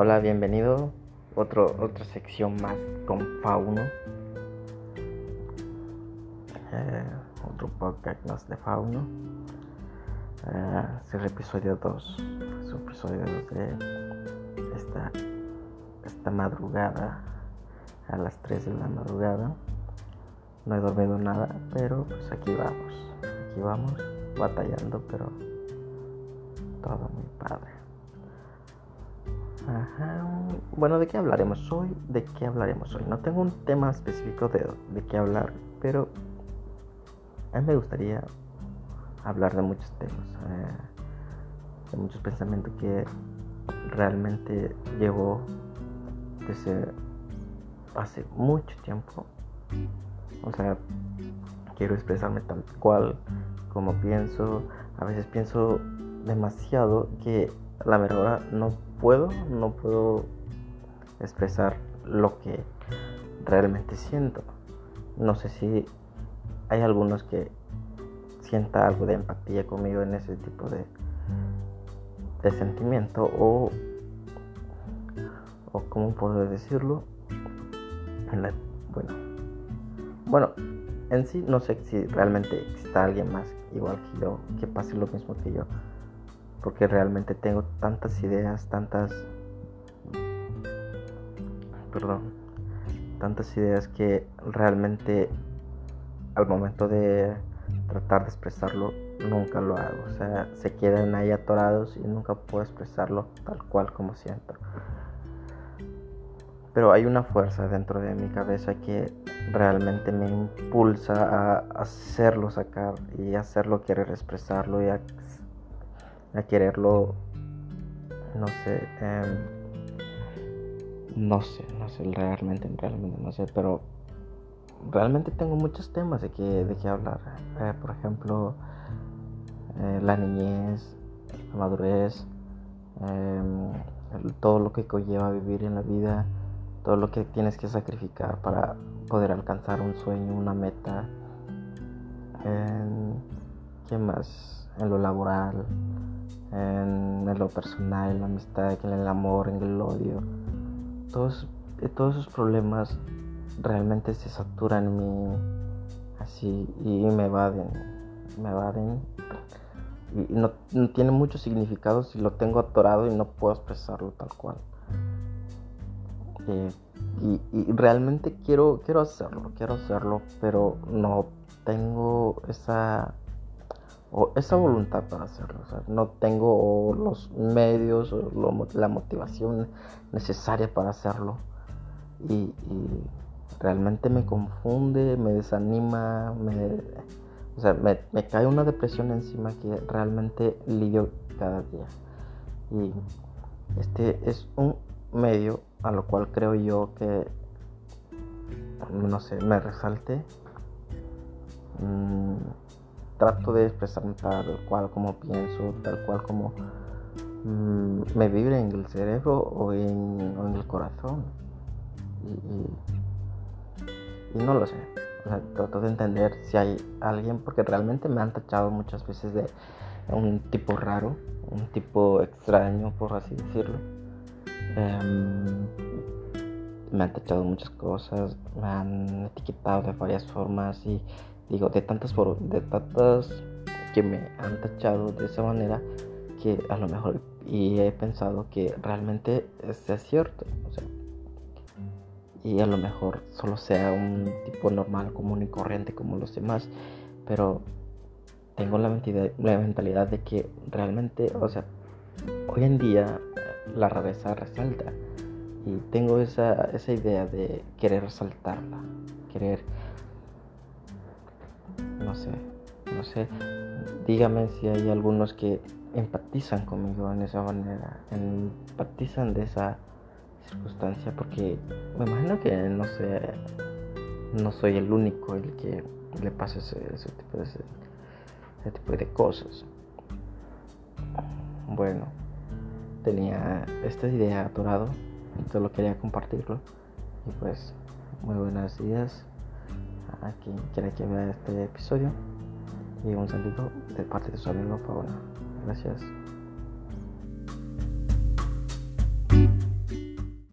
Hola, bienvenido. Otro, otra sección más con Fauno. Eh, otro podcast más de Fauno. Eh, es el episodio 2. Es el episodio 2 de esta, esta madrugada. A las 3 de la madrugada. No he dormido nada, pero pues aquí vamos. Aquí vamos batallando, pero todo muy padre. Ajá. Bueno, ¿de qué hablaremos hoy? ¿De qué hablaremos hoy? No tengo un tema específico de, de qué hablar, pero a mí me gustaría hablar de muchos temas, eh, de muchos pensamientos que realmente llevo desde hace mucho tiempo. O sea, quiero expresarme tal cual como pienso. A veces pienso demasiado que la verdad no puedo, no puedo expresar lo que realmente siento. No sé si hay algunos que sienta algo de empatía conmigo en ese tipo de, de sentimiento o, o cómo puedo decirlo. bueno, bueno, en sí no sé si realmente exista alguien más igual que yo, que pase lo mismo que yo porque realmente tengo tantas ideas, tantas, perdón, tantas ideas que realmente al momento de tratar de expresarlo nunca lo hago, o sea, se quedan ahí atorados y nunca puedo expresarlo tal cual como siento. Pero hay una fuerza dentro de mi cabeza que realmente me impulsa a hacerlo sacar y hacerlo querer expresarlo y a a quererlo, no sé, em, no sé, no sé, realmente, realmente no sé, pero realmente tengo muchos temas de que, de que hablar. Eh, por ejemplo, eh, la niñez, la madurez, em, todo lo que conlleva vivir en la vida, todo lo que tienes que sacrificar para poder alcanzar un sueño, una meta. Em, ¿Qué más? En lo laboral, en, lo personal, en la amistad, en el amor, en el odio. Todos, eh, todos esos problemas realmente se saturan en mí así y me evaden, me evaden. Y, no, tiene mucho significado si lo tengo atorado y no puedo expresarlo tal cual. Eh, y, y, realmente quiero, quiero hacerlo, quiero hacerlo, pero no tengo esa o esa voluntad para hacerlo. no tengo los medios o la motivación necesaria para hacerlo. Y, realmente me confunde, me desanima, me, o sea, me, cae una depresión encima que realmente lidio cada día. Y este es un medio a lo cual creo yo que, no sé, me resalte. Mm, trato de expresarme tal cual como pienso, tal cual como mm, me vibre en el cerebro o en, el corazón. Y, no lo sé. trato de entender si hay alguien, porque realmente me han tachado muchas veces de un tipo raro, un tipo extraño, por así decirlo. Em, me han tachado muchas cosas, me han etiquetado de varias formas y digo, de tantas, de tantas que me han tachado de esa manera que a lo mejor y he pensado que realmente sea cierto. O sea, y a lo mejor solo sea un tipo normal, común y corriente como los demás. Pero tengo la mentalidad, la mentalidad de que realmente, o sea, hoy en día la rareza resalta. Y tengo esa, esa idea de querer resaltarla, querer no sé, no sé. Dígame si hay algunos que empatizan conmigo en esa manera, empatizan de esa circunstancia, porque me imagino que no sé, no soy el único el que le pasa ese, tipo, de, ese tipo de cosas. Bueno, tenía esta idea atorado, solo quería compartirlo y pues muy buenos días a quien quiera que vea este episodio. Y un saludo de parte de su amigo Paola. Gracias.